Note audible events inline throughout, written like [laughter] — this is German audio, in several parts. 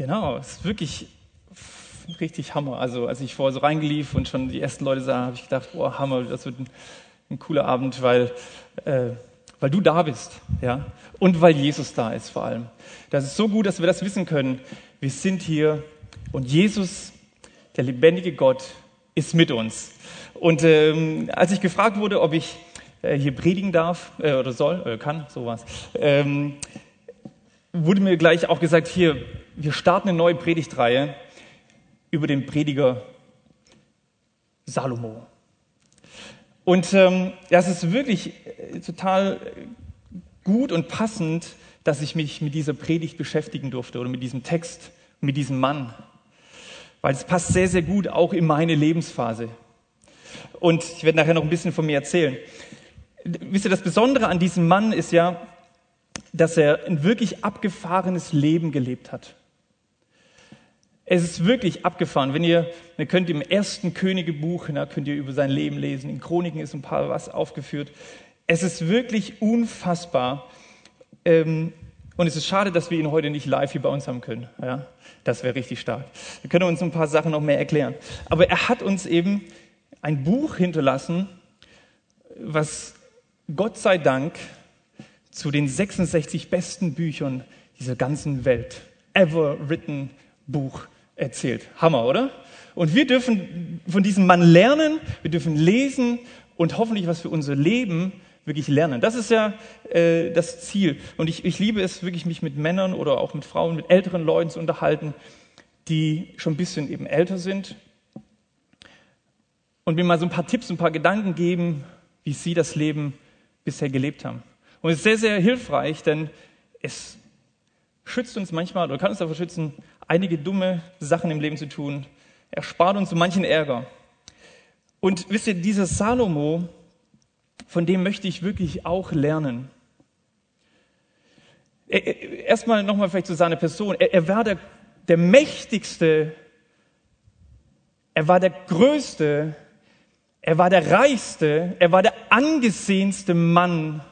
Genau, es ist wirklich richtig Hammer. Also als ich vorher so reingelief und schon die ersten Leute sah, habe ich gedacht, boah, Hammer, das wird ein, ein cooler Abend, weil, äh, weil du da bist, ja, und weil Jesus da ist vor allem. Das ist so gut, dass wir das wissen können. Wir sind hier und Jesus, der lebendige Gott, ist mit uns. Und ähm, als ich gefragt wurde, ob ich äh, hier predigen darf äh, oder soll, äh, kann, sowas, ähm, wurde mir gleich auch gesagt, hier, wir starten eine neue Predigtreihe über den Prediger Salomo. Und ähm, das ist wirklich äh, total gut und passend, dass ich mich mit dieser Predigt beschäftigen durfte oder mit diesem Text, mit diesem Mann. Weil es passt sehr, sehr gut auch in meine Lebensphase. Und ich werde nachher noch ein bisschen von mir erzählen. Wisst ihr, das Besondere an diesem Mann ist ja, dass er ein wirklich abgefahrenes Leben gelebt hat. Es ist wirklich abgefahren. Wenn ihr, ihr könnt im ersten Königebuch, da könnt ihr über sein Leben lesen. In Chroniken ist ein paar was aufgeführt. Es ist wirklich unfassbar. Ähm, und es ist schade, dass wir ihn heute nicht live hier bei uns haben können. Ja, das wäre richtig stark. Wir können uns ein paar Sachen noch mehr erklären. Aber er hat uns eben ein Buch hinterlassen, was Gott sei Dank zu den 66 besten Büchern dieser ganzen Welt ever written Buch erzählt. Hammer, oder? Und wir dürfen von diesem Mann lernen, wir dürfen lesen und hoffentlich was für unser Leben wirklich lernen. Das ist ja äh, das Ziel. Und ich, ich liebe es wirklich, mich mit Männern oder auch mit Frauen, mit älteren Leuten zu unterhalten, die schon ein bisschen eben älter sind und mir mal so ein paar Tipps, ein paar Gedanken geben, wie sie das Leben bisher gelebt haben. Und es ist sehr, sehr hilfreich, denn es schützt uns manchmal oder kann uns davor schützen, einige dumme Sachen im Leben zu tun. Er spart uns so manchen Ärger. Und wisst ihr, dieser Salomo, von dem möchte ich wirklich auch lernen. Erstmal nochmal vielleicht zu seiner Person. Er, er war der, der mächtigste, er war der größte, er war der reichste, er war der angesehenste Mann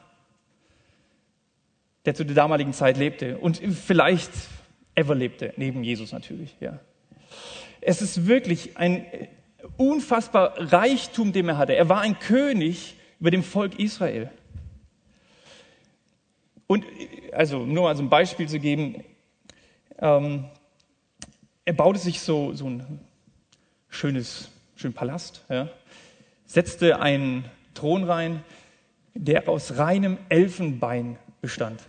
der zu der damaligen Zeit lebte und vielleicht ever lebte, neben Jesus natürlich. Ja. Es ist wirklich ein unfassbar Reichtum, den er hatte. Er war ein König über dem Volk Israel. Und also nur mal so ein Beispiel zu geben, ähm, er baute sich so, so ein schönes, schönen Palast, ja, setzte einen Thron rein, der aus reinem Elfenbein bestand.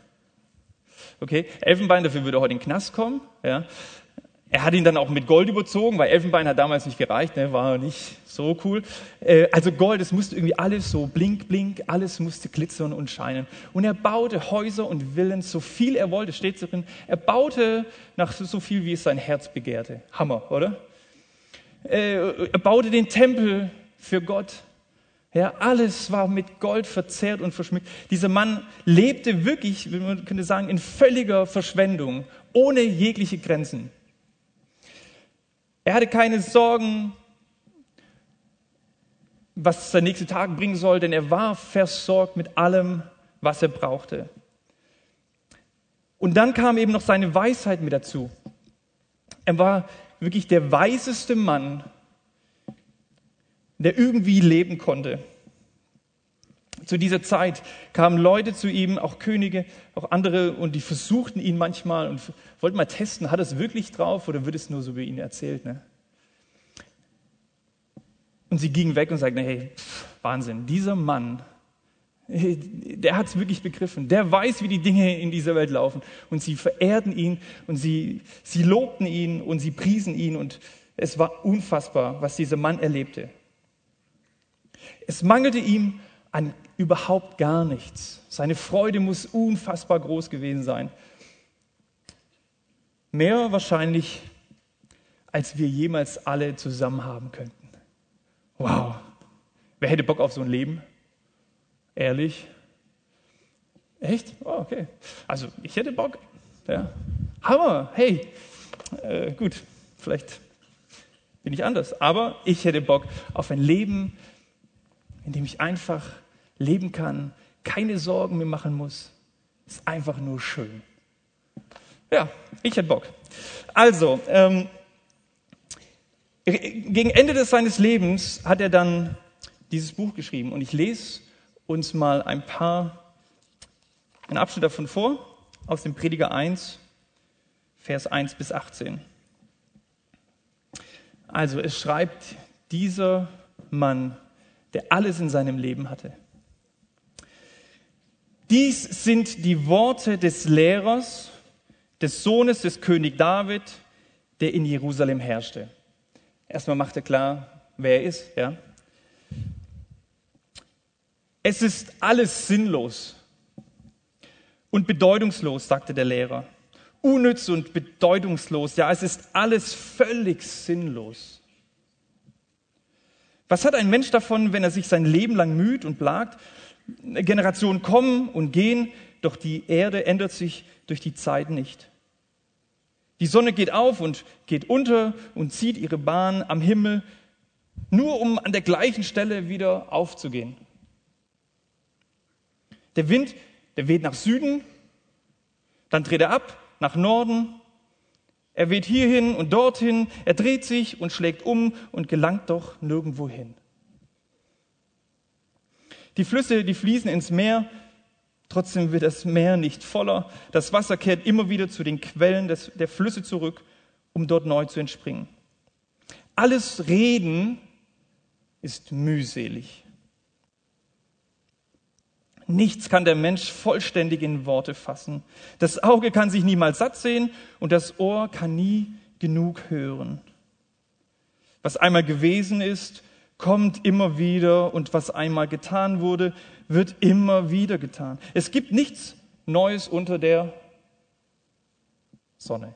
Okay, Elfenbein, dafür würde er heute in den Knast kommen. Ja. Er hat ihn dann auch mit Gold überzogen, weil Elfenbein hat damals nicht gereicht, ne, war nicht so cool. Äh, also Gold, es musste irgendwie alles so blink, blink, alles musste glitzern und scheinen. Und er baute Häuser und Villen, so viel er wollte, steht drin. Er baute nach so viel, wie es sein Herz begehrte. Hammer, oder? Äh, er baute den Tempel für Gott. Ja, alles war mit Gold verzehrt und verschmückt. Dieser Mann lebte wirklich, man könnte sagen, in völliger Verschwendung, ohne jegliche Grenzen. Er hatte keine Sorgen, was der nächste Tag bringen soll, denn er war versorgt mit allem, was er brauchte. Und dann kam eben noch seine Weisheit mit dazu. Er war wirklich der weiseste Mann, der irgendwie leben konnte. Zu dieser Zeit kamen Leute zu ihm, auch Könige, auch andere, und die versuchten ihn manchmal und wollten mal testen, hat er es wirklich drauf oder wird es nur so über ihn erzählt? Ne? Und sie gingen weg und sagten, hey, Wahnsinn, dieser Mann, der hat es wirklich begriffen, der weiß, wie die Dinge in dieser Welt laufen. Und sie verehrten ihn und sie, sie lobten ihn und sie priesen ihn und es war unfassbar, was dieser Mann erlebte. Es mangelte ihm an überhaupt gar nichts. Seine Freude muss unfassbar groß gewesen sein. Mehr wahrscheinlich, als wir jemals alle zusammen haben könnten. Wow. Wer hätte Bock auf so ein Leben? Ehrlich? Echt? Oh, okay. Also, ich hätte Bock. Ja. Hammer. Hey. Äh, gut. Vielleicht bin ich anders. Aber ich hätte Bock auf ein Leben, in dem ich einfach leben kann, keine Sorgen mehr machen muss. Ist einfach nur schön. Ja, ich hätte Bock. Also, ähm, gegen Ende seines Lebens hat er dann dieses Buch geschrieben und ich lese uns mal ein paar, einen Abschnitt davon vor, aus dem Prediger 1, Vers 1 bis 18. Also es schreibt dieser Mann, der alles in seinem Leben hatte. Dies sind die Worte des Lehrers, des Sohnes des König David, der in Jerusalem herrschte. Erstmal macht er klar, wer er ist. Ja? Es ist alles sinnlos und bedeutungslos, sagte der Lehrer. Unnütz und bedeutungslos. Ja, es ist alles völlig sinnlos. Was hat ein Mensch davon, wenn er sich sein Leben lang müht und plagt? Generationen kommen und gehen, doch die Erde ändert sich durch die Zeit nicht. Die Sonne geht auf und geht unter und zieht ihre Bahn am Himmel, nur um an der gleichen Stelle wieder aufzugehen. Der Wind, der weht nach Süden, dann dreht er ab nach Norden, er weht hierhin und dorthin, er dreht sich und schlägt um und gelangt doch nirgendwo hin. Die Flüsse, die fließen ins Meer, trotzdem wird das Meer nicht voller. Das Wasser kehrt immer wieder zu den Quellen des, der Flüsse zurück, um dort neu zu entspringen. Alles Reden ist mühselig. Nichts kann der Mensch vollständig in Worte fassen. Das Auge kann sich niemals satt sehen und das Ohr kann nie genug hören. Was einmal gewesen ist, kommt immer wieder und was einmal getan wurde, wird immer wieder getan. Es gibt nichts Neues unter der Sonne.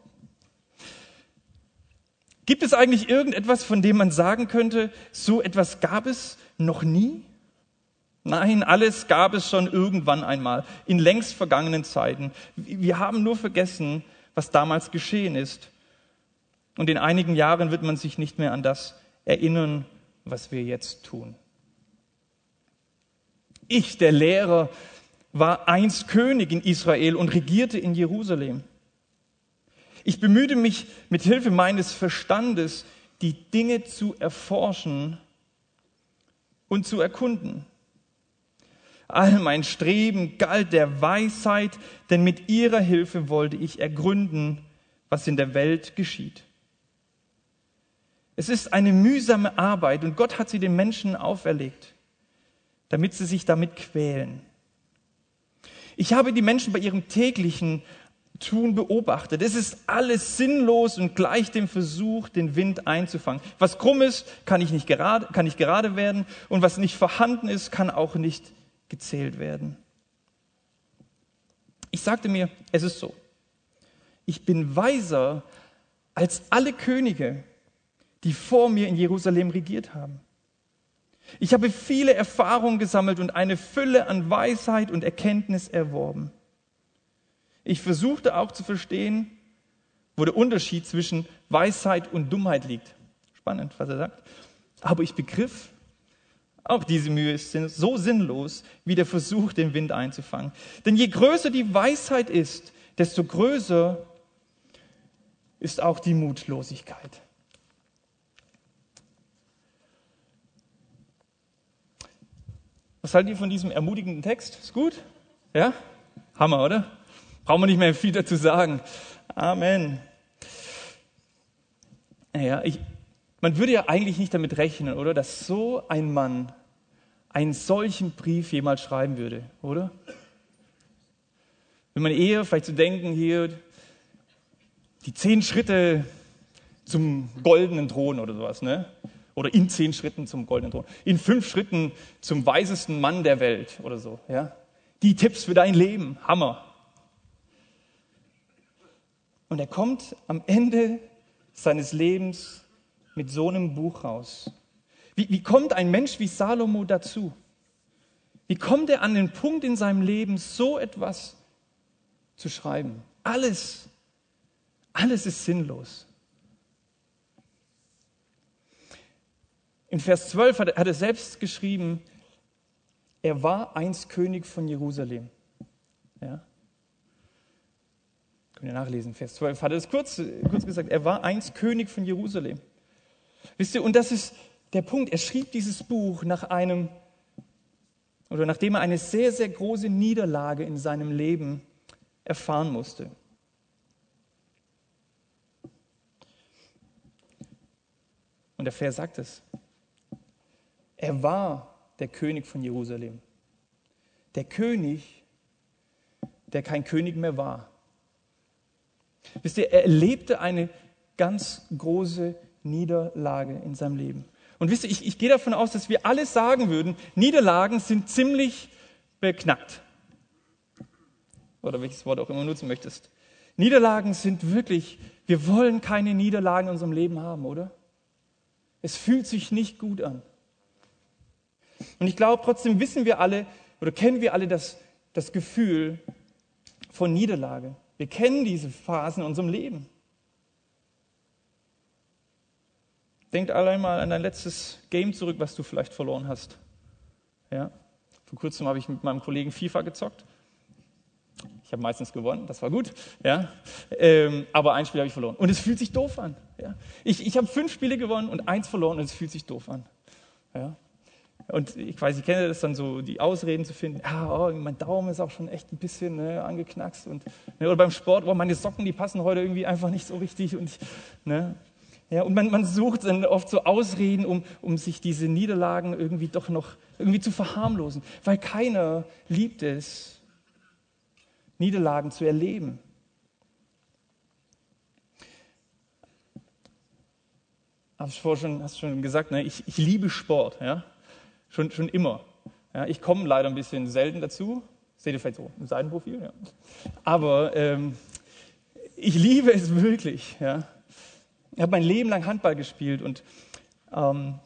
Gibt es eigentlich irgendetwas, von dem man sagen könnte, so etwas gab es noch nie? Nein, alles gab es schon irgendwann einmal, in längst vergangenen Zeiten. Wir haben nur vergessen, was damals geschehen ist. Und in einigen Jahren wird man sich nicht mehr an das erinnern, was wir jetzt tun. Ich, der Lehrer, war einst König in Israel und regierte in Jerusalem. Ich bemühte mich mit Hilfe meines Verstandes, die Dinge zu erforschen und zu erkunden. All mein Streben galt der Weisheit, denn mit ihrer Hilfe wollte ich ergründen, was in der Welt geschieht. Es ist eine mühsame Arbeit und Gott hat sie den Menschen auferlegt, damit sie sich damit quälen. Ich habe die Menschen bei ihrem täglichen Tun beobachtet. Es ist alles sinnlos und gleich dem Versuch, den Wind einzufangen. Was krumm ist, kann ich nicht gerade, kann nicht gerade werden und was nicht vorhanden ist, kann auch nicht gezählt werden. Ich sagte mir, es ist so. Ich bin weiser als alle Könige, die vor mir in Jerusalem regiert haben. Ich habe viele Erfahrungen gesammelt und eine Fülle an Weisheit und Erkenntnis erworben. Ich versuchte auch zu verstehen, wo der Unterschied zwischen Weisheit und Dummheit liegt. Spannend, was er sagt. Aber ich begriff, auch diese Mühe ist so sinnlos wie der Versuch, den Wind einzufangen. Denn je größer die Weisheit ist, desto größer ist auch die Mutlosigkeit. Was haltet ihr von diesem ermutigenden Text? Ist gut? Ja? Hammer, oder? Brauchen wir nicht mehr viel dazu sagen. Amen. Naja, ich, man würde ja eigentlich nicht damit rechnen, oder, dass so ein Mann einen solchen Brief jemals schreiben würde, oder? Wenn man eher vielleicht zu denken hier, die zehn Schritte zum goldenen Thron oder sowas, ne? Oder in zehn Schritten zum goldenen Thron. In fünf Schritten zum weisesten Mann der Welt oder so, ja? Die Tipps für dein Leben, Hammer. Und er kommt am Ende seines Lebens mit so einem Buch raus? Wie, wie kommt ein Mensch wie Salomo dazu? Wie kommt er an den Punkt in seinem Leben, so etwas zu schreiben? Alles, alles ist sinnlos. In Vers 12 hat er, hat er selbst geschrieben, er war einst König von Jerusalem. Ja? Könnt ihr nachlesen, Vers 12 hat er es kurz, kurz gesagt. Er war einst König von Jerusalem. Wisst ihr, und das ist der Punkt. Er schrieb dieses Buch nach einem, oder nachdem er eine sehr, sehr große Niederlage in seinem Leben erfahren musste. Und der Vers sagt es. Er war der König von Jerusalem. Der König, der kein König mehr war. Wisst ihr, er erlebte eine ganz große Niederlage in seinem Leben. Und wisst ihr, ich, ich gehe davon aus, dass wir alle sagen würden, Niederlagen sind ziemlich beknackt. Oder welches Wort auch immer nutzen möchtest. Niederlagen sind wirklich, wir wollen keine Niederlagen in unserem Leben haben, oder? Es fühlt sich nicht gut an. Und ich glaube, trotzdem wissen wir alle oder kennen wir alle das, das Gefühl von Niederlage. Wir kennen diese Phasen in unserem Leben. Denkt allein mal an dein letztes Game zurück, was du vielleicht verloren hast. Ja? Vor kurzem habe ich mit meinem Kollegen FIFA gezockt. Ich habe meistens gewonnen, das war gut. Ja? Ähm, aber ein Spiel habe ich verloren. Und es fühlt sich doof an. Ja? Ich, ich habe fünf Spiele gewonnen und eins verloren und es fühlt sich doof an. Ja? Und ich weiß, ich kenne das dann so, die Ausreden zu finden. Ah, oh, mein Daumen ist auch schon echt ein bisschen ne, angeknackst. Und, ne, oder beim Sport, oh, meine Socken, die passen heute irgendwie einfach nicht so richtig. Und, ne, ja, und man, man sucht dann oft so Ausreden, um, um sich diese Niederlagen irgendwie doch noch irgendwie zu verharmlosen. Weil keiner liebt es, Niederlagen zu erleben. Hast du schon, schon gesagt, ne? ich, ich liebe Sport. Ja? schon, schon immer. Ja, ich komme leider ein bisschen selten dazu. Seht ihr vielleicht so im Seitenprofil. Ja. Aber ähm, ich liebe es wirklich. Ja. Ich habe mein Leben lang Handball gespielt und, ähm,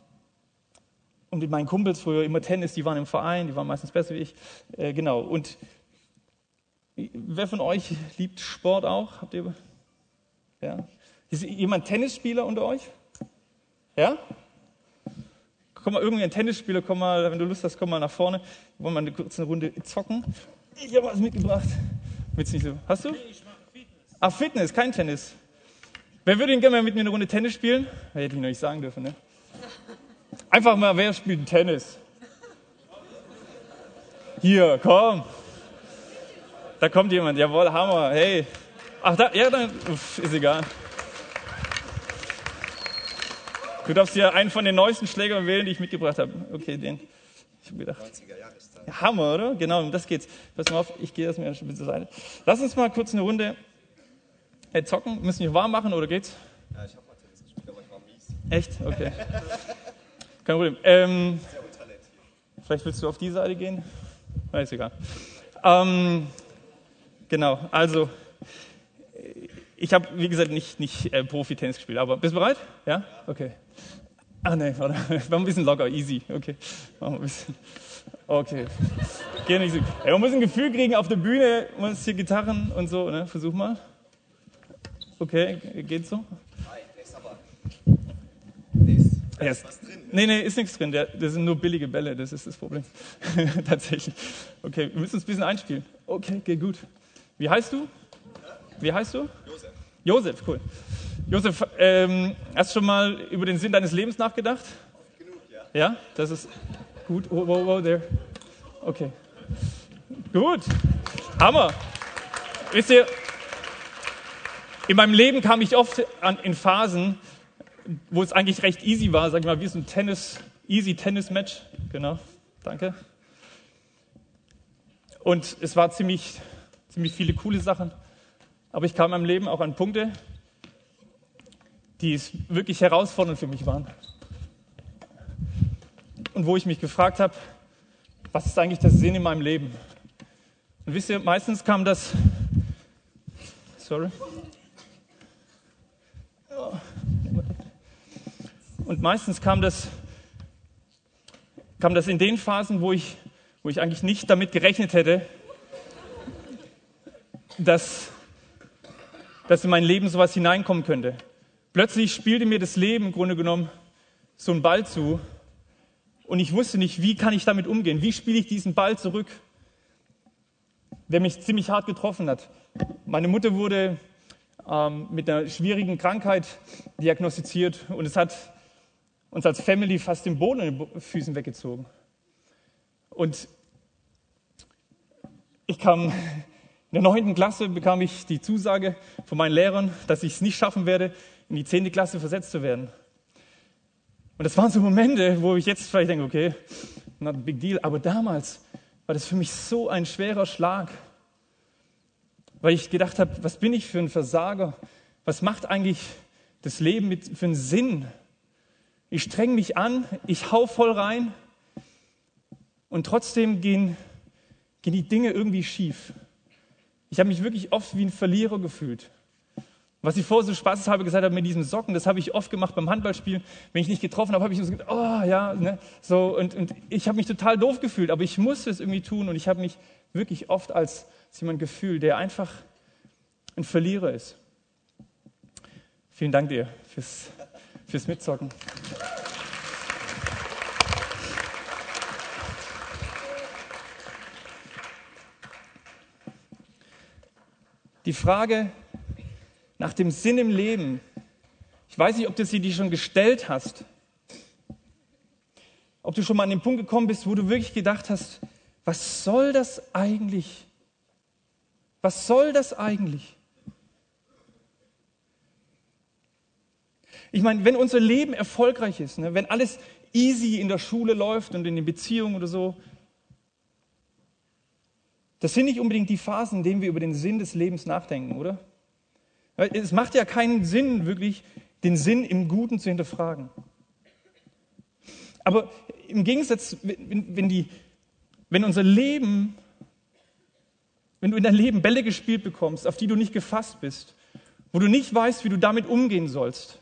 und mit meinen Kumpels früher immer Tennis, die waren im Verein, die waren meistens besser wie ich. Äh, genau. Und wer von euch liebt Sport auch? Habt ihr? Ja. Ist jemand Tennisspieler unter euch? Ja? komm mal, irgendwie ein Tennisspieler, komm mal, wenn du Lust hast, komm mal nach vorne. Wir wollen mal eine kurze Runde zocken. Ich habe was mitgebracht. Willst nicht so? Hast du? Nee, ich mache Fitness. Ah, Fitness, kein Tennis. Wer würde denn gerne mal mit mir eine Runde Tennis spielen? Hätte ich noch nicht sagen dürfen, ne? Einfach mal, wer spielt Tennis? Hier, komm. Da kommt jemand. Jawohl, Hammer. Hey. Ach, da, ja, dann, uff, ist egal. Du darfst dir einen von den neuesten Schlägern wählen, die ich mitgebracht habe. Okay, den. Ich habe gedacht. 90er Jahreszeit. Ja, Hammer, oder? Genau, um das geht's. Pass mal auf, ich gehe das mir schon zur Seite. Lass uns mal kurz eine Runde äh, zocken. Müssen wir warm machen oder geht's? Ja, ich habe mal Tennis gespielt, aber ich war mies. Echt? Okay. Kein Problem. Ähm, Sehr untalentiert. Vielleicht willst du auf die Seite gehen? Ist egal. Ähm, genau, also ich habe, wie gesagt, nicht, nicht äh, Profi-Tennis gespielt, aber bist du bereit? Ja? Okay. Ach nee, warte. [laughs] Machen ein bisschen locker, easy. Okay. Machen wir ein bisschen. Okay. Geh nicht so. Ja, man muss ein Gefühl kriegen auf der Bühne, man muss hier Gitarren und so, ne? Versuch mal. Okay, geht's so? Nein, der ist aber. Der ist, da ist was drin. Nee, nee, ist nichts drin. Der, das sind nur billige Bälle, das ist das Problem. [laughs] Tatsächlich. Okay, wir müssen uns ein bisschen einspielen. Okay, geht gut. Wie heißt du? Wie heißt du? Josef. Josef, cool. Josef, ähm, hast du schon mal über den Sinn deines Lebens nachgedacht? Genug, ja. Ja, das ist gut. Oh, oh, oh, there. Okay. Gut. Hammer. Wisst ihr, in meinem Leben kam ich oft an, in Phasen, wo es eigentlich recht easy war, sag ich mal, wie so ein Tennis, easy Tennis-Match. Genau, danke. Und es war ziemlich, ziemlich viele coole Sachen. Aber ich kam in meinem Leben auch an Punkte, die wirklich herausfordernd für mich waren. Und wo ich mich gefragt habe, was ist eigentlich der Sinn in meinem Leben? Und wisst ihr, meistens kam das, sorry, und meistens kam das, kam das in den Phasen, wo ich, wo ich eigentlich nicht damit gerechnet hätte, dass dass in mein Leben sowas hineinkommen könnte. Plötzlich spielte mir das Leben im Grunde genommen so einen Ball zu und ich wusste nicht, wie kann ich damit umgehen? Wie spiele ich diesen Ball zurück? der mich ziemlich hart getroffen hat. Meine Mutter wurde ähm, mit einer schwierigen Krankheit diagnostiziert und es hat uns als Family fast den Boden in den Füßen weggezogen. Und ich kam in der neunten Klasse bekam ich die Zusage von meinen Lehrern, dass ich es nicht schaffen werde, in die zehnte Klasse versetzt zu werden. Und das waren so Momente, wo ich jetzt vielleicht denke, okay, not a big deal, aber damals war das für mich so ein schwerer Schlag, weil ich gedacht habe, was bin ich für ein Versager? Was macht eigentlich das Leben mit, für einen Sinn? Ich streng mich an, ich hau voll rein und trotzdem gehen, gehen die Dinge irgendwie schief. Ich habe mich wirklich oft wie ein Verlierer gefühlt. Was ich vorher so spaßeshalber gesagt habe mit diesen Socken, das habe ich oft gemacht beim Handballspielen. Wenn ich nicht getroffen habe, habe ich so gedacht, oh ja, ne, so und, und ich habe mich total doof gefühlt, aber ich musste es irgendwie tun und ich habe mich wirklich oft als, als jemand gefühlt, der einfach ein Verlierer ist. Vielen Dank dir fürs, fürs Mitzocken. Die Frage, nach dem Sinn im Leben. Ich weiß nicht, ob du sie dir schon gestellt hast. Ob du schon mal an den Punkt gekommen bist, wo du wirklich gedacht hast, was soll das eigentlich? Was soll das eigentlich? Ich meine, wenn unser Leben erfolgreich ist, ne, wenn alles easy in der Schule läuft und in den Beziehungen oder so, das sind nicht unbedingt die Phasen, in denen wir über den Sinn des Lebens nachdenken, oder? Es macht ja keinen Sinn, wirklich den Sinn im Guten zu hinterfragen. Aber im Gegensatz, wenn, die, wenn unser Leben, wenn du in dein Leben Bälle gespielt bekommst, auf die du nicht gefasst bist, wo du nicht weißt, wie du damit umgehen sollst,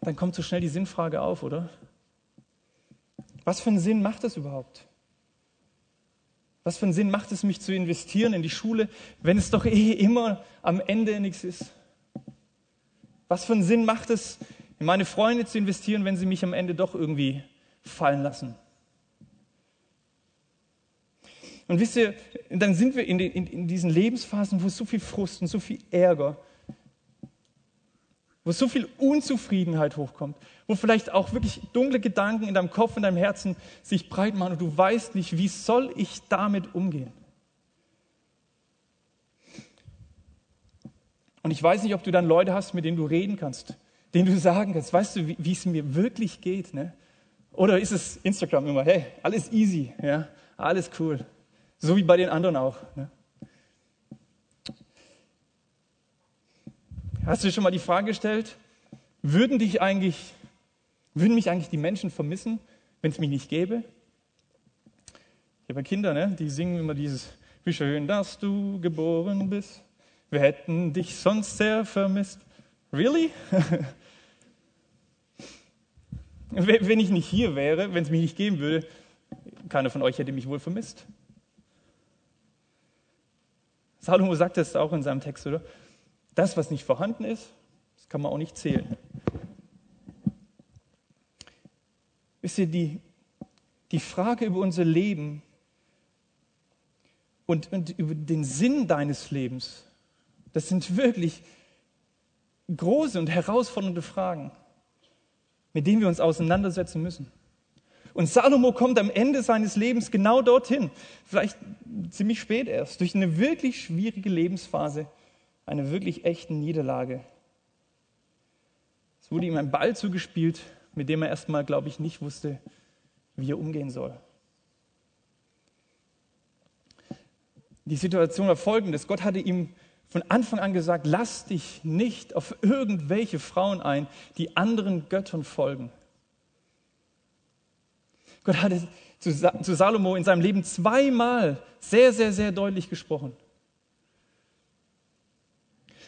dann kommt so schnell die Sinnfrage auf, oder? Was für einen Sinn macht das überhaupt? Was für einen Sinn macht es, mich zu investieren in die Schule, wenn es doch eh immer am Ende nichts ist? Was für einen Sinn macht es, in meine Freunde zu investieren, wenn sie mich am Ende doch irgendwie fallen lassen? Und wisst ihr, dann sind wir in, den, in, in diesen Lebensphasen, wo so viel Frust und so viel Ärger wo so viel Unzufriedenheit hochkommt, wo vielleicht auch wirklich dunkle Gedanken in deinem Kopf, in deinem Herzen sich breit machen und du weißt nicht, wie soll ich damit umgehen. Und ich weiß nicht, ob du dann Leute hast, mit denen du reden kannst, denen du sagen kannst, weißt du, wie, es mir wirklich geht, ne? Oder ist es Instagram immer, hey, alles easy, ja, alles cool, so wie bei den anderen auch. Ne? Hast du dir schon mal die Frage gestellt, würden dich eigentlich, würden mich eigentlich die Menschen vermissen, wenn es mich nicht gäbe? Ich habe Kinder, ne? die singen immer dieses, wie schön, dass du geboren bist. Wir hätten dich sonst sehr vermisst. Really? [laughs] wenn ich nicht hier wäre, wenn es mich nicht geben würde, keiner von euch hätte mich wohl vermisst. Salomo sagt es auch in seinem Text, oder? Das, was nicht vorhanden ist, das kann man auch nicht zählen. Wisst ihr, die, die Frage über unser Leben und, und über den Sinn deines Lebens, das sind wirklich große und herausfordernde Fragen, mit denen wir uns auseinandersetzen müssen. Und Salomo kommt am Ende seines Lebens genau dorthin, vielleicht ziemlich spät erst, durch eine wirklich schwierige Lebensphase, eine wirklich echten Niederlage. Es wurde ihm ein Ball zugespielt, mit dem er erstmal, glaube ich, nicht wusste, wie er umgehen soll. Die Situation war folgendes. Gott hatte ihm von Anfang an gesagt, lass dich nicht auf irgendwelche Frauen ein, die anderen Göttern folgen. Gott hatte zu Salomo in seinem Leben zweimal sehr, sehr, sehr deutlich gesprochen.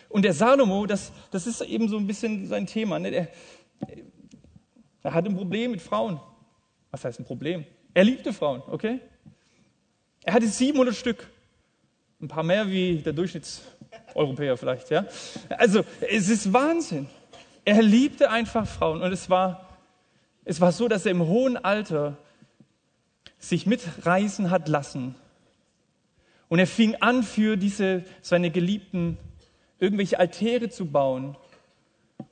Und der Salomo, das, das ist eben so ein bisschen sein Thema. Ne? Der, er hat ein Problem mit Frauen. Was heißt ein Problem? Er liebte Frauen, okay? Er hatte 700 Stück. Ein paar mehr wie der Durchschnittseuropäer vielleicht, ja? Also, es ist Wahnsinn. Er liebte einfach Frauen und es war, es war so, dass er im hohen Alter sich mitreisen hat lassen. Und er fing an, für diese, seine Geliebten irgendwelche Altäre zu bauen.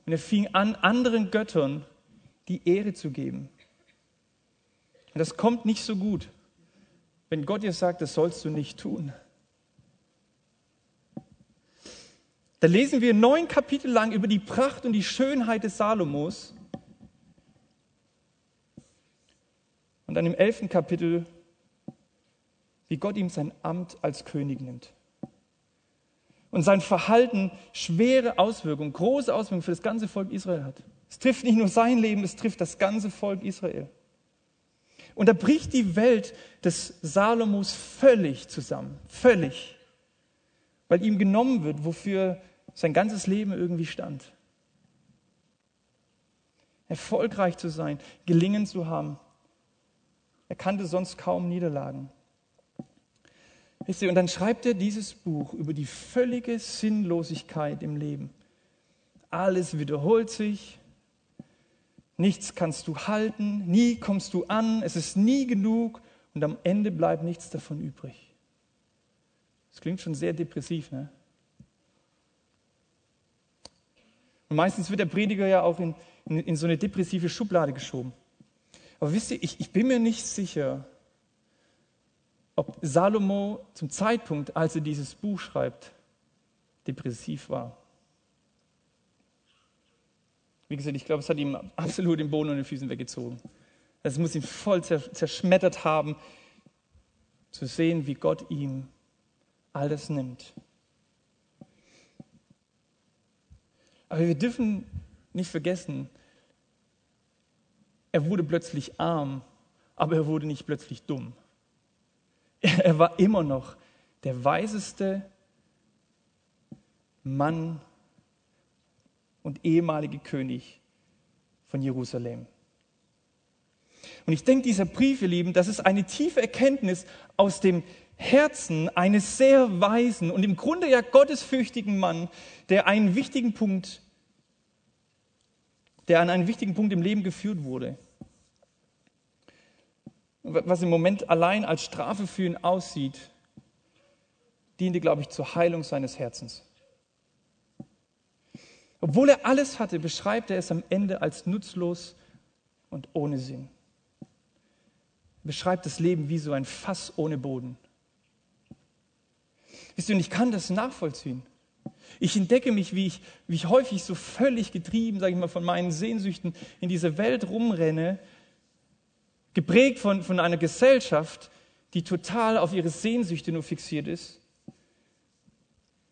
Und er fing an, anderen Göttern die Ehre zu geben. Und das kommt nicht so gut, wenn Gott dir sagt, das sollst du nicht tun. Da lesen wir neun Kapitel lang über die Pracht und die Schönheit des Salomos. Und dann im elften Kapitel, wie Gott ihm sein Amt als König nimmt. Und sein Verhalten schwere Auswirkungen, große Auswirkungen für das ganze Volk Israel hat. Es trifft nicht nur sein Leben, es trifft das ganze Volk Israel. Und da bricht die Welt des Salomos völlig zusammen, völlig, weil ihm genommen wird, wofür sein ganzes Leben irgendwie stand. Erfolgreich zu sein, gelingen zu haben. Er kannte sonst kaum Niederlagen. Und dann schreibt er dieses Buch über die völlige Sinnlosigkeit im Leben. Alles wiederholt sich, nichts kannst du halten, nie kommst du an, es ist nie genug und am Ende bleibt nichts davon übrig. Das klingt schon sehr depressiv, ne? Und meistens wird der Prediger ja auch in, in, in so eine depressive Schublade geschoben. Aber wisst ihr, ich, ich bin mir nicht sicher, ob Salomo zum Zeitpunkt, als er dieses Buch schreibt, depressiv war. Wie gesagt, ich glaube, es hat ihm absolut den Boden und den Füßen weggezogen. Es muss ihn voll zerschmettert haben, zu sehen, wie Gott ihm alles nimmt. Aber wir dürfen nicht vergessen, er wurde plötzlich arm, aber er wurde nicht plötzlich dumm. Er war immer noch der weiseste Mann und ehemalige König von Jerusalem. Und ich denke, dieser Brief, ihr Lieben, das ist eine tiefe Erkenntnis aus dem Herzen eines sehr weisen und im Grunde ja gottesfürchtigen Mann, der einen wichtigen Punkt, der an einen wichtigen Punkt im Leben geführt wurde. Was im Moment allein als Strafe für ihn aussieht, diente, glaube ich, zur Heilung seines Herzens. Obwohl er alles hatte, beschreibt er es am Ende als nutzlos und ohne Sinn. Er beschreibt das Leben wie so ein Fass ohne Boden. Wisst ihr, und ich kann das nachvollziehen. Ich entdecke mich, wie ich, wie ich häufig so völlig getrieben, sage ich mal, von meinen Sehnsüchten in diese Welt rumrenne, geprägt von, von einer Gesellschaft, die total auf ihre Sehnsüchte nur fixiert ist,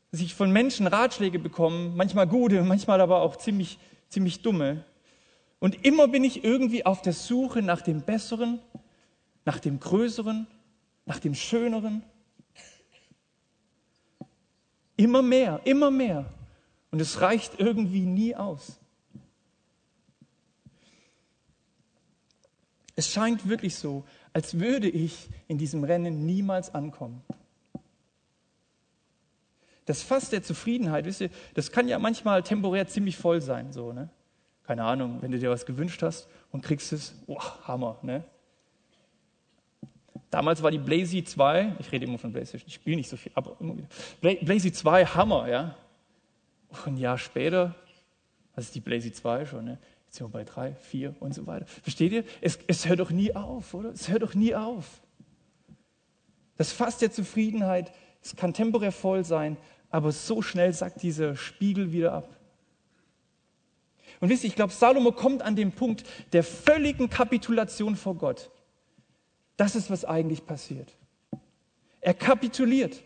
dass ich von Menschen Ratschläge bekomme, manchmal gute, manchmal aber auch ziemlich, ziemlich dumme. Und immer bin ich irgendwie auf der Suche nach dem Besseren, nach dem Größeren, nach dem Schöneren. Immer mehr, immer mehr. Und es reicht irgendwie nie aus. Es scheint wirklich so, als würde ich in diesem Rennen niemals ankommen. Das Fass der Zufriedenheit, wisst ihr, das kann ja manchmal temporär ziemlich voll sein, so, ne? Keine Ahnung, wenn du dir was gewünscht hast und kriegst es, oh, Hammer, ne? Damals war die Blazy 2, ich rede immer von PlayStation, ich spiele nicht so viel, aber immer wieder. Blazy 2, Hammer, ja. Und ein Jahr später, was ist die Blazy 2 schon, ne? Sind bei 3, 4 und so weiter. Versteht ihr? Es, es hört doch nie auf, oder? Es hört doch nie auf. Das Fass der Zufriedenheit, es kann temporär voll sein, aber so schnell sagt dieser Spiegel wieder ab. Und wisst ihr, ich glaube, Salomo kommt an den Punkt der völligen Kapitulation vor Gott. Das ist, was eigentlich passiert. Er kapituliert.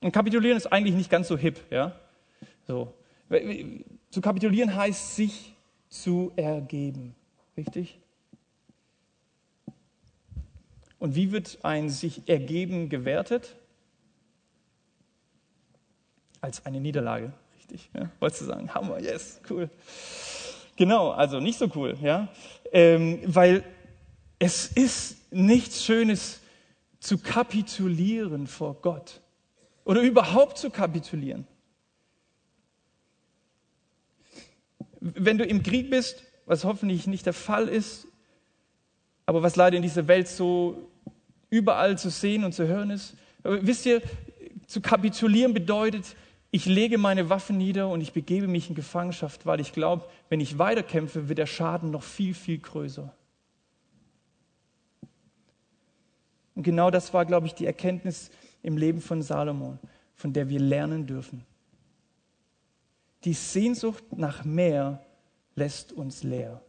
Und kapitulieren ist eigentlich nicht ganz so hip, ja? So. Zu kapitulieren heißt sich zu ergeben. Richtig? Und wie wird ein sich ergeben gewertet? als eine Niederlage. Richtig, ja? wolltest du sagen? Hammer, yes, cool. Genau, also nicht so cool, ja, ähm, weil es ist nichts Schönes zu kapitulieren vor Gott oder überhaupt zu kapitulieren. Wenn du im Krieg bist, was hoffentlich nicht der Fall ist, aber was leider in dieser Welt so überall zu sehen und zu hören ist. Wisst ihr, zu kapitulieren bedeutet, ich lege meine Waffen nieder und ich begebe mich in Gefangenschaft, weil ich glaube, wenn ich weiterkämpfe, wird der Schaden noch viel, viel größer. Und genau das war, glaube ich, die Erkenntnis im Leben von Salomon, von der wir lernen dürfen. Die Sehnsucht nach mehr lässt uns leer.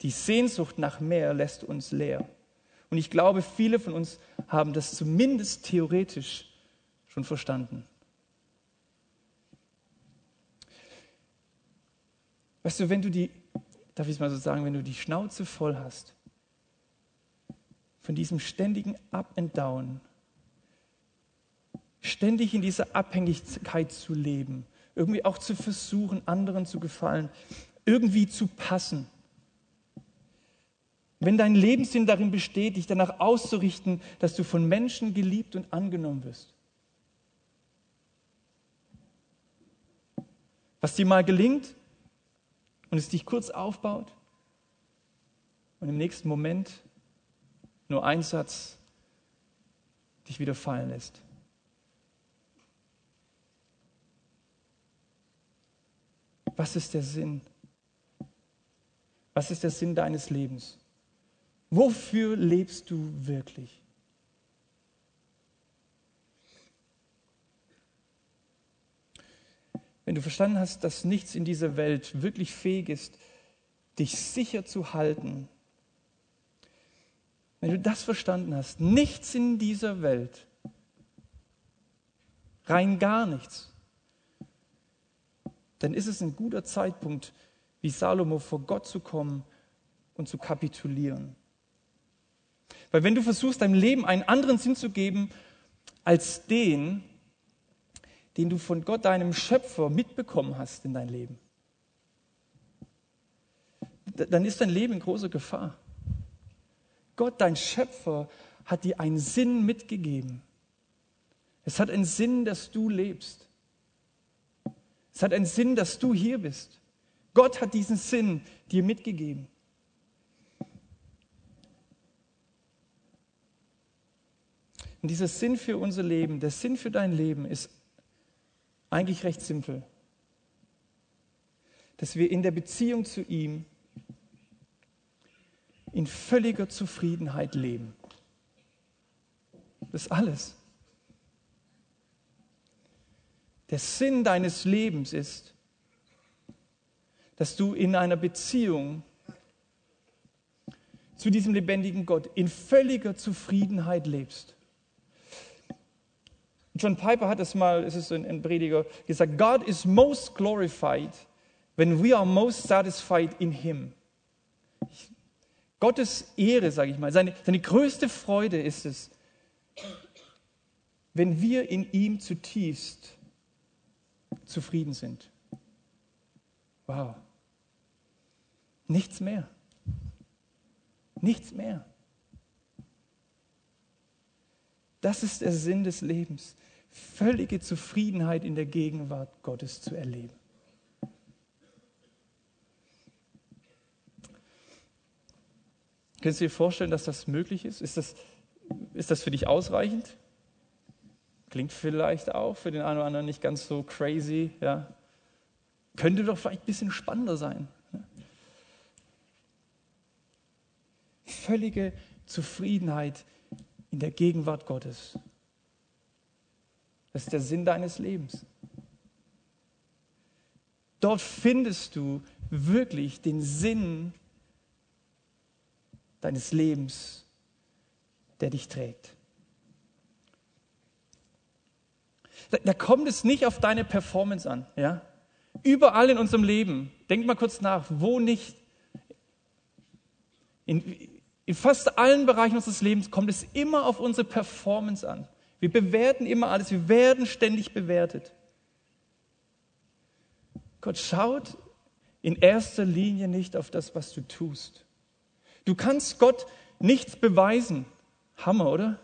Die Sehnsucht nach mehr lässt uns leer. Und ich glaube, viele von uns haben das zumindest theoretisch schon verstanden. Weißt du, wenn du die, darf ich es mal so sagen, wenn du die Schnauze voll hast von diesem ständigen Up and Down, ständig in dieser Abhängigkeit zu leben, irgendwie auch zu versuchen, anderen zu gefallen, irgendwie zu passen. Wenn dein Lebenssinn darin besteht, dich danach auszurichten, dass du von Menschen geliebt und angenommen wirst. Was dir mal gelingt und es dich kurz aufbaut und im nächsten Moment nur ein Satz dich wieder fallen lässt. Was ist der Sinn? Was ist der Sinn deines Lebens? Wofür lebst du wirklich? Wenn du verstanden hast, dass nichts in dieser Welt wirklich fähig ist, dich sicher zu halten, wenn du das verstanden hast, nichts in dieser Welt, rein gar nichts, dann ist es ein guter Zeitpunkt, wie Salomo vor Gott zu kommen und zu kapitulieren. Weil wenn du versuchst, deinem Leben einen anderen Sinn zu geben als den, den du von Gott, deinem Schöpfer, mitbekommen hast in dein Leben, dann ist dein Leben in großer Gefahr. Gott, dein Schöpfer, hat dir einen Sinn mitgegeben. Es hat einen Sinn, dass du lebst. Es hat einen Sinn, dass du hier bist. Gott hat diesen Sinn dir mitgegeben. Und dieser Sinn für unser Leben, der Sinn für dein Leben ist eigentlich recht simpel. Dass wir in der Beziehung zu ihm in völliger Zufriedenheit leben. Das ist alles. Der Sinn deines Lebens ist, dass du in einer Beziehung zu diesem lebendigen Gott in völliger Zufriedenheit lebst. John Piper hat es mal, es ist ein Prediger, gesagt, God is most glorified when we are most satisfied in Him. Gottes Ehre, sage ich mal, seine, seine größte Freude ist es, wenn wir in ihm zutiefst zufrieden sind. Wow. Nichts mehr. Nichts mehr. Das ist der Sinn des Lebens. Völlige Zufriedenheit in der Gegenwart Gottes zu erleben. Können Sie dir vorstellen, dass das möglich ist? Ist das, ist das für dich ausreichend? Klingt vielleicht auch für den einen oder anderen nicht ganz so crazy. Ja. Könnte doch vielleicht ein bisschen spannender sein. Ne? Völlige Zufriedenheit in der Gegenwart Gottes. Das ist der Sinn deines Lebens. Dort findest du wirklich den Sinn deines Lebens, der dich trägt. Da, da kommt es nicht auf deine Performance an. Ja? Überall in unserem Leben, denk mal kurz nach, wo nicht. In, in fast allen Bereichen unseres Lebens kommt es immer auf unsere Performance an. Wir bewerten immer alles, wir werden ständig bewertet. Gott schaut in erster Linie nicht auf das, was du tust. Du kannst Gott nichts beweisen. Hammer, oder?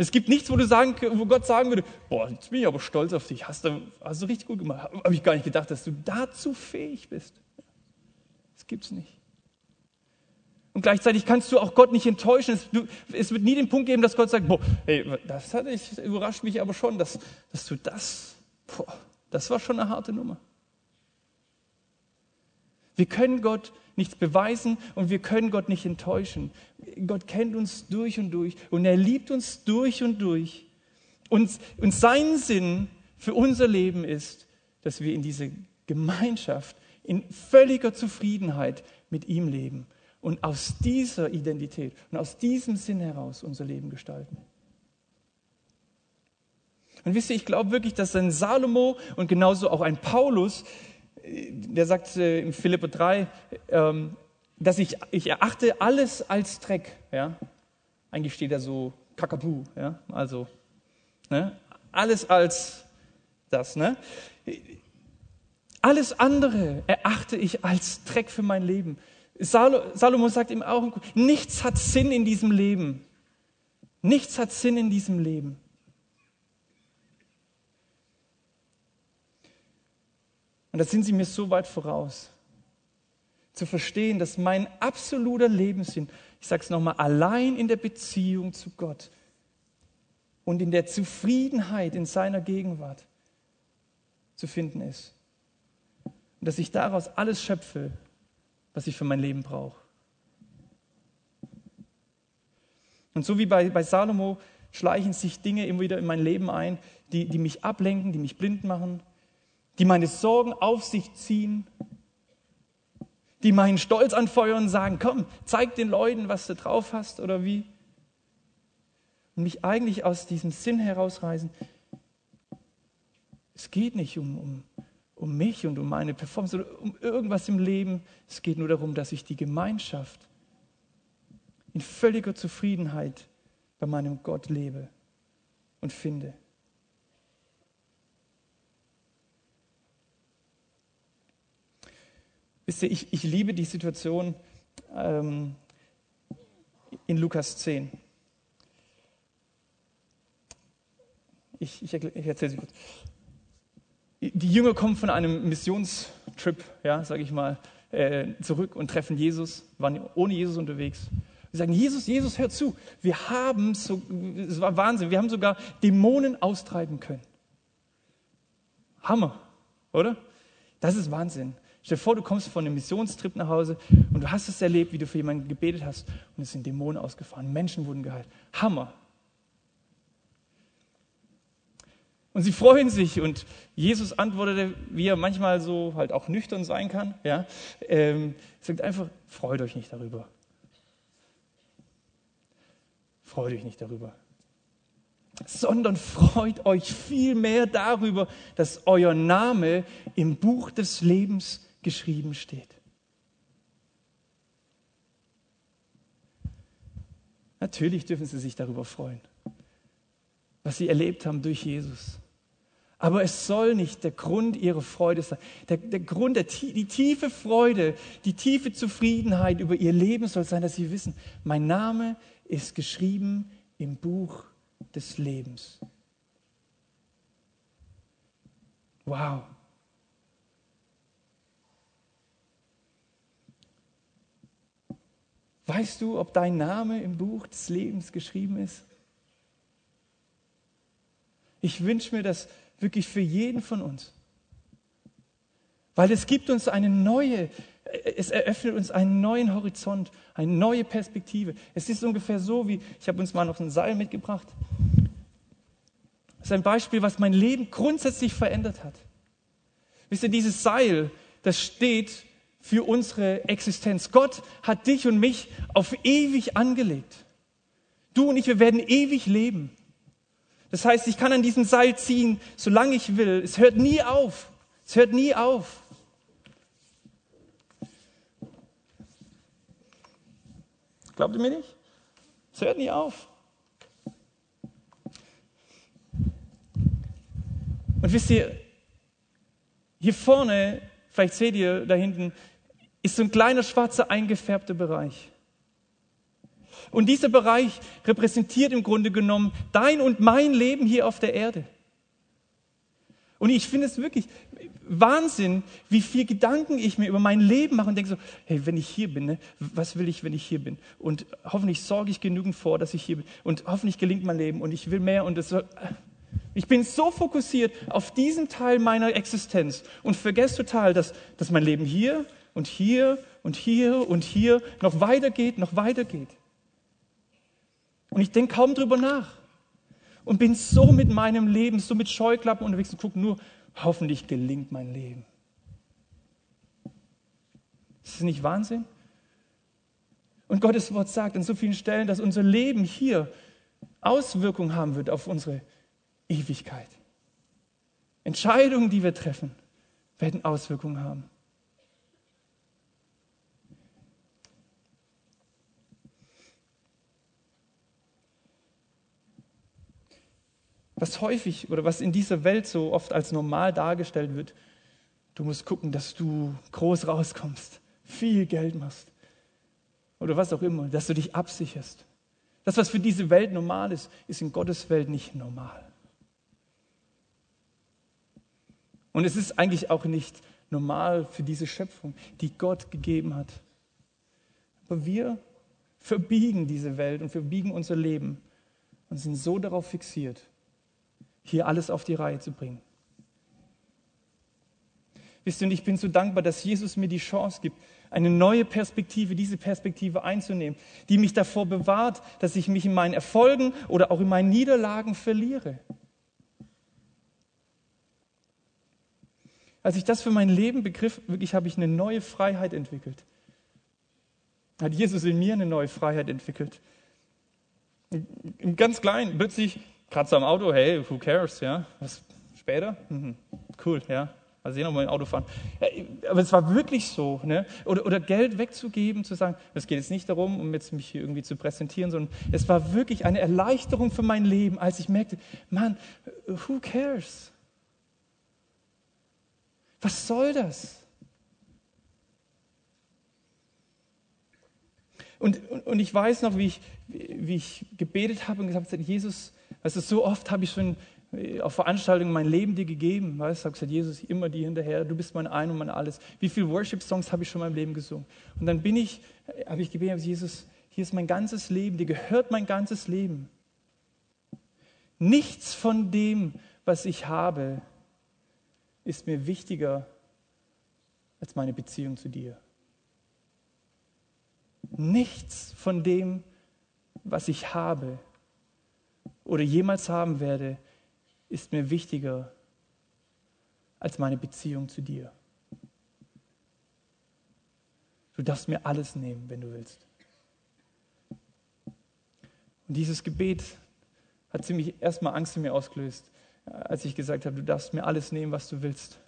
Es gibt nichts, wo, du sagen, wo Gott sagen würde, boah, jetzt bin ich aber stolz auf dich, hast du, hast du richtig gut gemacht. Habe ich gar nicht gedacht, dass du dazu fähig bist. Das gibt es nicht. Und gleichzeitig kannst du auch Gott nicht enttäuschen. Es, es wird nie den Punkt geben, dass Gott sagt, boah, hey, das, hat, das überrascht mich aber schon, dass, dass du das, boah, das war schon eine harte Nummer. Wir können Gott nichts beweisen und wir können Gott nicht enttäuschen. Gott kennt uns durch und durch und er liebt uns durch und durch. Und, und sein Sinn für unser Leben ist, dass wir in diese Gemeinschaft in völliger Zufriedenheit mit ihm leben und aus dieser Identität und aus diesem Sinn heraus unser Leben gestalten. Und wisst ihr, ich glaube wirklich, dass ein Salomo und genauso auch ein Paulus, der sagt äh, in Philippe 3, ähm, dass ich, ich erachte alles als Dreck. Ja? Eigentlich steht da so Kakapu, ja? also ne? alles als das. Ne? Alles andere erachte ich als Dreck für mein Leben. Salomo sagt im auch, nichts hat Sinn in diesem Leben. Nichts hat Sinn in diesem Leben. Und da sind sie mir so weit voraus, zu verstehen, dass mein absoluter Lebenssinn, ich sage es nochmal, allein in der Beziehung zu Gott und in der Zufriedenheit in seiner Gegenwart zu finden ist. Und dass ich daraus alles schöpfe, was ich für mein Leben brauche. Und so wie bei, bei Salomo schleichen sich Dinge immer wieder in mein Leben ein, die, die mich ablenken, die mich blind machen, die meine Sorgen auf sich ziehen, die meinen Stolz anfeuern und sagen, komm, zeig den Leuten, was du drauf hast oder wie. Und mich eigentlich aus diesem Sinn herausreißen, es geht nicht um, um, um mich und um meine Performance oder um irgendwas im Leben. Es geht nur darum, dass ich die Gemeinschaft in völliger Zufriedenheit bei meinem Gott lebe und finde. Wisst ihr, ich, ich liebe die Situation ähm, in Lukas 10. Ich, ich, ich erzähle sie kurz die Jünger kommen von einem Missionstrip, ja, sage ich mal, äh, zurück und treffen Jesus, waren ohne Jesus unterwegs. Sie sagen, Jesus, Jesus, hör zu, wir haben, so, es war Wahnsinn, wir haben sogar Dämonen austreiben können. Hammer, oder? Das ist Wahnsinn. Stell dir vor, du kommst von einem Missionstrip nach Hause und du hast es erlebt, wie du für jemanden gebetet hast und es sind Dämonen ausgefahren, Menschen wurden geheilt. Hammer. Und sie freuen sich und Jesus antwortete, wie er manchmal so halt auch nüchtern sein kann. Ja, ähm, sagt einfach, freut euch nicht darüber. Freut euch nicht darüber. Sondern freut euch viel mehr darüber, dass euer Name im Buch des Lebens geschrieben steht. Natürlich dürfen sie sich darüber freuen, was sie erlebt haben durch Jesus. Aber es soll nicht der Grund ihrer Freude sein. Der, der Grund, der, die tiefe Freude, die tiefe Zufriedenheit über ihr Leben soll sein, dass sie wissen, mein Name ist geschrieben im Buch des Lebens. Wow. Weißt du, ob dein Name im Buch des Lebens geschrieben ist? Ich wünsche mir, dass wirklich für jeden von uns. Weil es gibt uns eine neue, es eröffnet uns einen neuen Horizont, eine neue Perspektive. Es ist ungefähr so wie, ich habe uns mal noch ein Seil mitgebracht. Das ist ein Beispiel, was mein Leben grundsätzlich verändert hat. Wisst ihr, dieses Seil, das steht für unsere Existenz. Gott hat dich und mich auf ewig angelegt. Du und ich, wir werden ewig leben. Das heißt, ich kann an diesem Seil ziehen, solange ich will. Es hört nie auf. Es hört nie auf. Glaubt ihr mir nicht? Es hört nie auf. Und wisst ihr, hier vorne, vielleicht seht ihr da hinten, ist so ein kleiner schwarzer eingefärbter Bereich. Und dieser Bereich repräsentiert im Grunde genommen dein und mein Leben hier auf der Erde. Und ich finde es wirklich Wahnsinn, wie viel Gedanken ich mir über mein Leben mache und denke so, hey, wenn ich hier bin, ne, was will ich, wenn ich hier bin? Und hoffentlich sorge ich genügend vor, dass ich hier bin. Und hoffentlich gelingt mein Leben und ich will mehr und es soll. Ich bin so fokussiert auf diesen Teil meiner Existenz und vergesse total, dass, dass mein Leben hier und hier und hier und hier noch weitergeht, noch weitergeht. Und ich denke kaum drüber nach und bin so mit meinem Leben, so mit Scheuklappen unterwegs und gucke nur, hoffentlich gelingt mein Leben. Ist das nicht Wahnsinn? Und Gottes Wort sagt an so vielen Stellen, dass unser Leben hier Auswirkungen haben wird auf unsere Ewigkeit. Entscheidungen, die wir treffen, werden Auswirkungen haben. was häufig oder was in dieser Welt so oft als normal dargestellt wird, du musst gucken, dass du groß rauskommst, viel Geld machst oder was auch immer, dass du dich absicherst. Das, was für diese Welt normal ist, ist in Gottes Welt nicht normal. Und es ist eigentlich auch nicht normal für diese Schöpfung, die Gott gegeben hat. Aber wir verbiegen diese Welt und verbiegen unser Leben und sind so darauf fixiert, hier alles auf die Reihe zu bringen. Wisst ihr, und ich bin so dankbar, dass Jesus mir die Chance gibt, eine neue Perspektive, diese Perspektive einzunehmen, die mich davor bewahrt, dass ich mich in meinen Erfolgen oder auch in meinen Niederlagen verliere. Als ich das für mein Leben begriff, wirklich habe ich eine neue Freiheit entwickelt. Hat Jesus in mir eine neue Freiheit entwickelt. Ganz Kleinen, plötzlich Kratzer am Auto, hey, who cares, ja? Was, später? Mhm. Cool, ja. Mal sehen, ob wir ein Auto fahren. Aber es war wirklich so, ne? Oder, oder Geld wegzugeben, zu sagen, es geht jetzt nicht darum, um jetzt mich hier irgendwie zu präsentieren, sondern es war wirklich eine Erleichterung für mein Leben, als ich merkte, Mann, who cares? Was soll das? Und, und, und ich weiß noch, wie ich, wie ich gebetet habe und gesagt habe, Jesus, Weißt du, so oft habe ich schon äh, auf Veranstaltungen mein Leben dir gegeben. Weißt du, habe gesagt, Jesus, immer dir hinterher, du bist mein Ein und mein Alles. Wie viele Worship-Songs habe ich schon in meinem Leben gesungen? Und dann bin ich, äh, habe ich gebeten, Jesus, hier ist mein ganzes Leben, dir gehört mein ganzes Leben. Nichts von dem, was ich habe, ist mir wichtiger als meine Beziehung zu dir. Nichts von dem, was ich habe, oder jemals haben werde, ist mir wichtiger als meine Beziehung zu dir. Du darfst mir alles nehmen, wenn du willst. Und dieses Gebet hat ziemlich erstmal Angst in mir ausgelöst, als ich gesagt habe, du darfst mir alles nehmen, was du willst.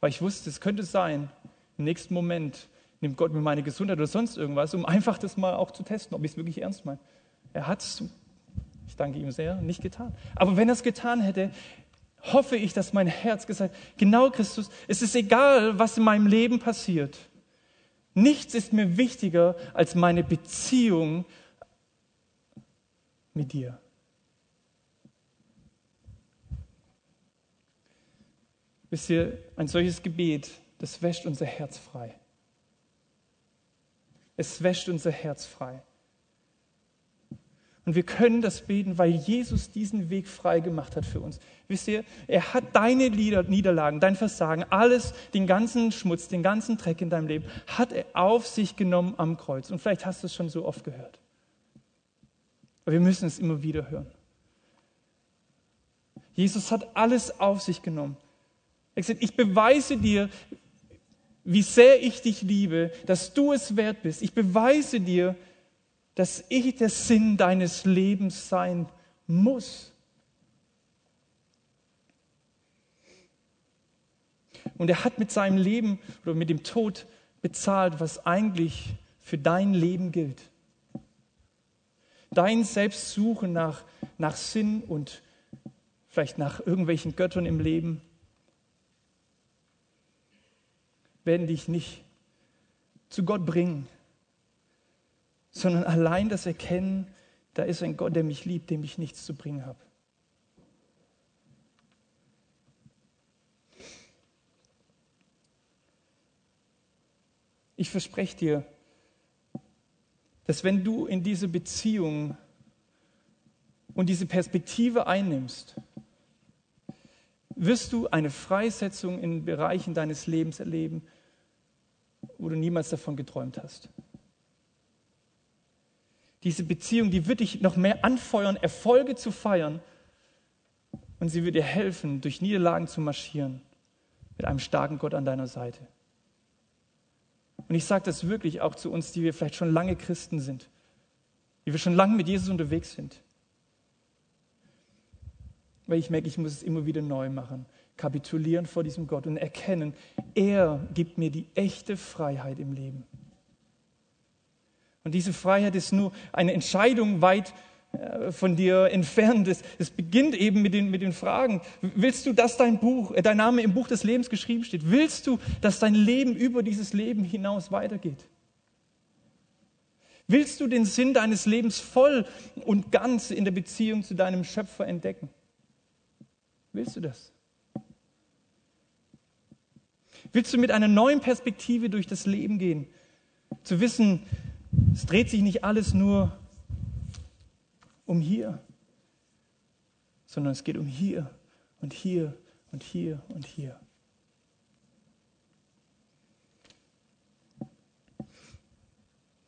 Weil ich wusste, es könnte sein, im nächsten Moment nimmt Gott mir meine Gesundheit oder sonst irgendwas, um einfach das mal auch zu testen, ob ich es wirklich ernst meine. Er hat es, ich danke ihm sehr, nicht getan. Aber wenn er es getan hätte, hoffe ich, dass mein Herz gesagt genau Christus, es ist egal, was in meinem Leben passiert. Nichts ist mir wichtiger als meine Beziehung mit dir. Wisst ihr, ein solches Gebet, das wäscht unser Herz frei. Es wäscht unser Herz frei. Und wir können das beten, weil Jesus diesen Weg frei gemacht hat für uns. Wisst ihr, er hat deine Niederlagen, dein Versagen, alles, den ganzen Schmutz, den ganzen Dreck in deinem Leben, hat er auf sich genommen am Kreuz. Und vielleicht hast du es schon so oft gehört. Aber wir müssen es immer wieder hören. Jesus hat alles auf sich genommen. Er gesagt, ich beweise dir, wie sehr ich dich liebe, dass du es wert bist. Ich beweise dir, dass ich der Sinn deines Lebens sein muss. Und er hat mit seinem Leben oder mit dem Tod bezahlt, was eigentlich für dein Leben gilt. Dein Selbstsuchen nach, nach Sinn und vielleicht nach irgendwelchen Göttern im Leben werden dich nicht zu Gott bringen, sondern allein das Erkennen, da ist ein Gott, der mich liebt, dem ich nichts zu bringen habe. Ich verspreche dir, dass wenn du in diese Beziehung und diese Perspektive einnimmst, wirst du eine Freisetzung in Bereichen deines Lebens erleben, wo du niemals davon geträumt hast. Diese Beziehung, die wird dich noch mehr anfeuern, Erfolge zu feiern und sie wird dir helfen, durch Niederlagen zu marschieren mit einem starken Gott an deiner Seite. Und ich sage das wirklich auch zu uns, die wir vielleicht schon lange Christen sind, die wir schon lange mit Jesus unterwegs sind. Weil ich merke, ich muss es immer wieder neu machen, kapitulieren vor diesem Gott und erkennen, er gibt mir die echte Freiheit im Leben. Und diese Freiheit ist nur eine Entscheidung weit äh, von dir entfernt. Es, es beginnt eben mit den, mit den Fragen. Willst du, dass dein Buch, äh, dein Name im Buch des Lebens geschrieben steht? Willst du, dass dein Leben über dieses Leben hinaus weitergeht? Willst du den Sinn deines Lebens voll und ganz in der Beziehung zu deinem Schöpfer entdecken? Willst du das? Willst du mit einer neuen Perspektive durch das Leben gehen? Zu wissen, es dreht sich nicht alles nur um hier, sondern es geht um hier und hier und hier und hier.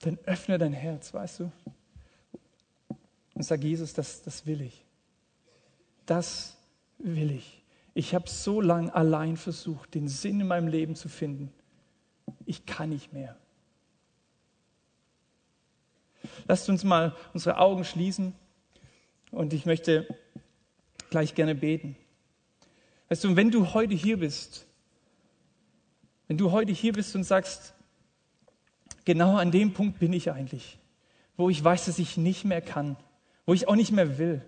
Dann öffne dein Herz, weißt du? Und sag Jesus, das, das will ich. Das will ich. Ich habe so lange allein versucht, den Sinn in meinem Leben zu finden. Ich kann nicht mehr. Lasst uns mal unsere Augen schließen und ich möchte gleich gerne beten. Weißt du, wenn du heute hier bist, wenn du heute hier bist und sagst, genau an dem Punkt bin ich eigentlich, wo ich weiß, dass ich nicht mehr kann, wo ich auch nicht mehr will.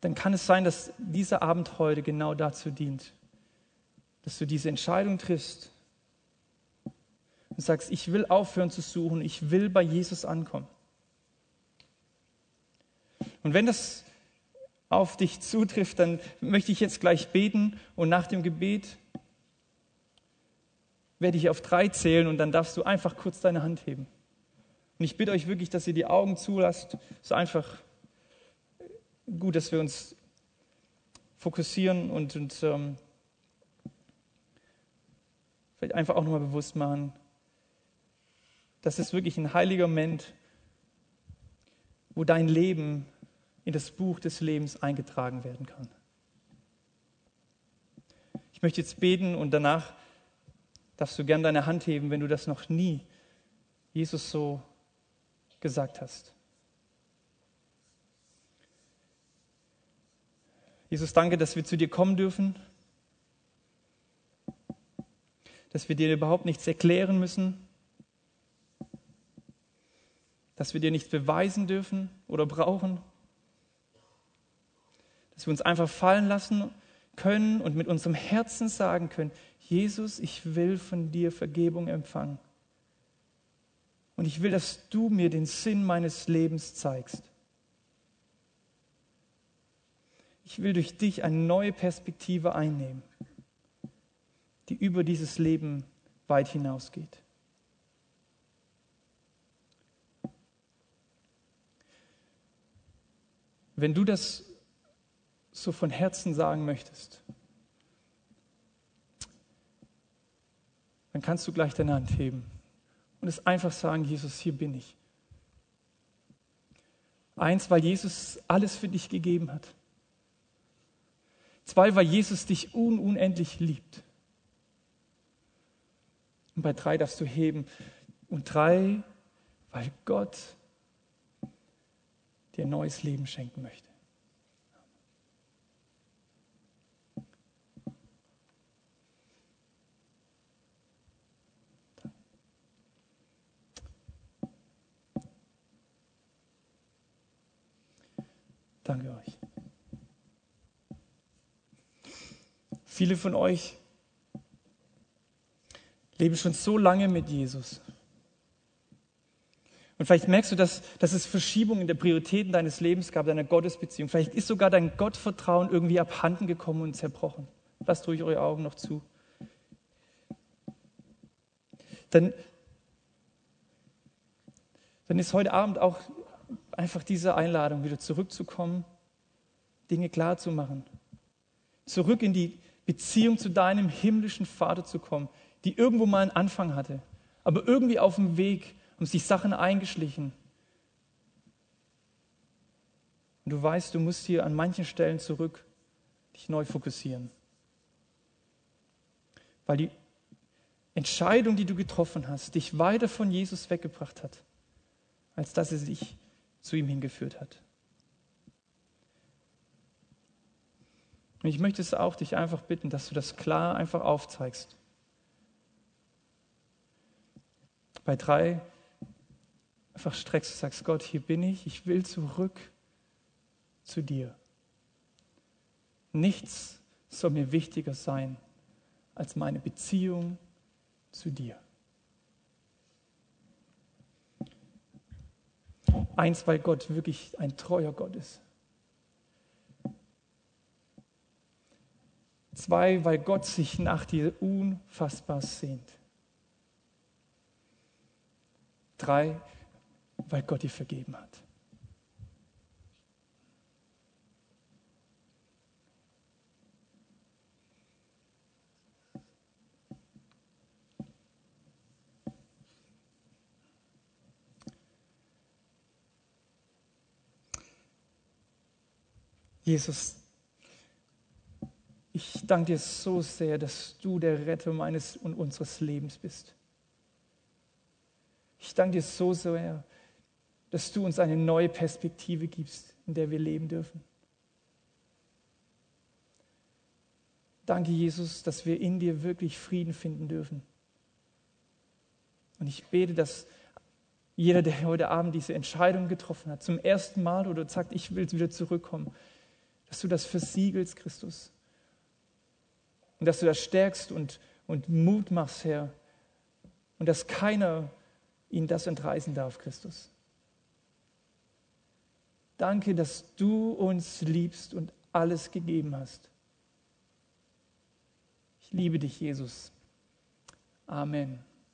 Dann kann es sein, dass dieser Abend heute genau dazu dient, dass du diese Entscheidung triffst, und sagst, ich will aufhören zu suchen, ich will bei Jesus ankommen. Und wenn das auf dich zutrifft, dann möchte ich jetzt gleich beten und nach dem Gebet werde ich auf drei zählen und dann darfst du einfach kurz deine Hand heben. Und ich bitte euch wirklich, dass ihr die Augen zulasst. Ist einfach gut, dass wir uns fokussieren und, und ähm, vielleicht einfach auch nochmal bewusst machen, das ist wirklich ein heiliger Moment, wo dein Leben in das Buch des Lebens eingetragen werden kann. Ich möchte jetzt beten und danach darfst du gern deine Hand heben, wenn du das noch nie Jesus so gesagt hast. Jesus, danke, dass wir zu dir kommen dürfen, dass wir dir überhaupt nichts erklären müssen, dass wir dir nichts beweisen dürfen oder brauchen, dass wir uns einfach fallen lassen können und mit unserem Herzen sagen können, Jesus, ich will von dir Vergebung empfangen. Und ich will, dass du mir den Sinn meines Lebens zeigst. Ich will durch dich eine neue Perspektive einnehmen, die über dieses Leben weit hinausgeht. Wenn du das so von Herzen sagen möchtest, dann kannst du gleich deine Hand heben und es einfach sagen, Jesus, hier bin ich. Eins, weil Jesus alles für dich gegeben hat. Zwei, weil Jesus dich un unendlich liebt. Und bei drei darfst du heben. Und drei, weil Gott dir neues Leben schenken möchte. Danke euch. Viele von euch leben schon so lange mit Jesus. Und vielleicht merkst du, dass, dass es Verschiebungen der Prioritäten deines Lebens gab, deiner Gottesbeziehung. Vielleicht ist sogar dein Gottvertrauen irgendwie abhanden gekommen und zerbrochen. lasst ruhig eure Augen noch zu. Dann, dann ist heute Abend auch einfach diese Einladung, wieder zurückzukommen, Dinge klar zu machen. Zurück in die Beziehung zu deinem himmlischen Vater zu kommen, die irgendwo mal einen Anfang hatte, aber irgendwie auf dem Weg haben sich Sachen eingeschlichen. Und du weißt, du musst hier an manchen Stellen zurück dich neu fokussieren. Weil die Entscheidung, die du getroffen hast, dich weiter von Jesus weggebracht hat, als dass sie sich zu ihm hingeführt hat. Und ich möchte es auch dich einfach bitten, dass du das klar einfach aufzeigst. Bei drei einfach streckst und sagst, Gott, hier bin ich, ich will zurück zu dir. Nichts soll mir wichtiger sein als meine Beziehung zu dir. Eins, weil Gott wirklich ein treuer Gott ist. Zwei, weil Gott sich nach dir unfassbar sehnt. Drei, weil Gott dir vergeben hat. Jesus, ich danke dir so sehr, dass du der Retter meines und unseres Lebens bist. Ich danke dir so sehr, dass du uns eine neue Perspektive gibst, in der wir leben dürfen. Danke, Jesus, dass wir in dir wirklich Frieden finden dürfen. Und ich bete, dass jeder, der heute Abend diese Entscheidung getroffen hat, zum ersten Mal oder sagt, ich will wieder zurückkommen, dass du das versiegelst, Christus. Und dass du das stärkst und, und Mut machst, Herr. Und dass keiner ihnen das entreißen darf, Christus. Danke, dass du uns liebst und alles gegeben hast. Ich liebe dich, Jesus. Amen.